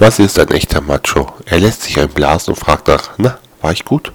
Das ist ein echter Macho? Er lässt sich einblasen und fragt nach, na, war ich gut?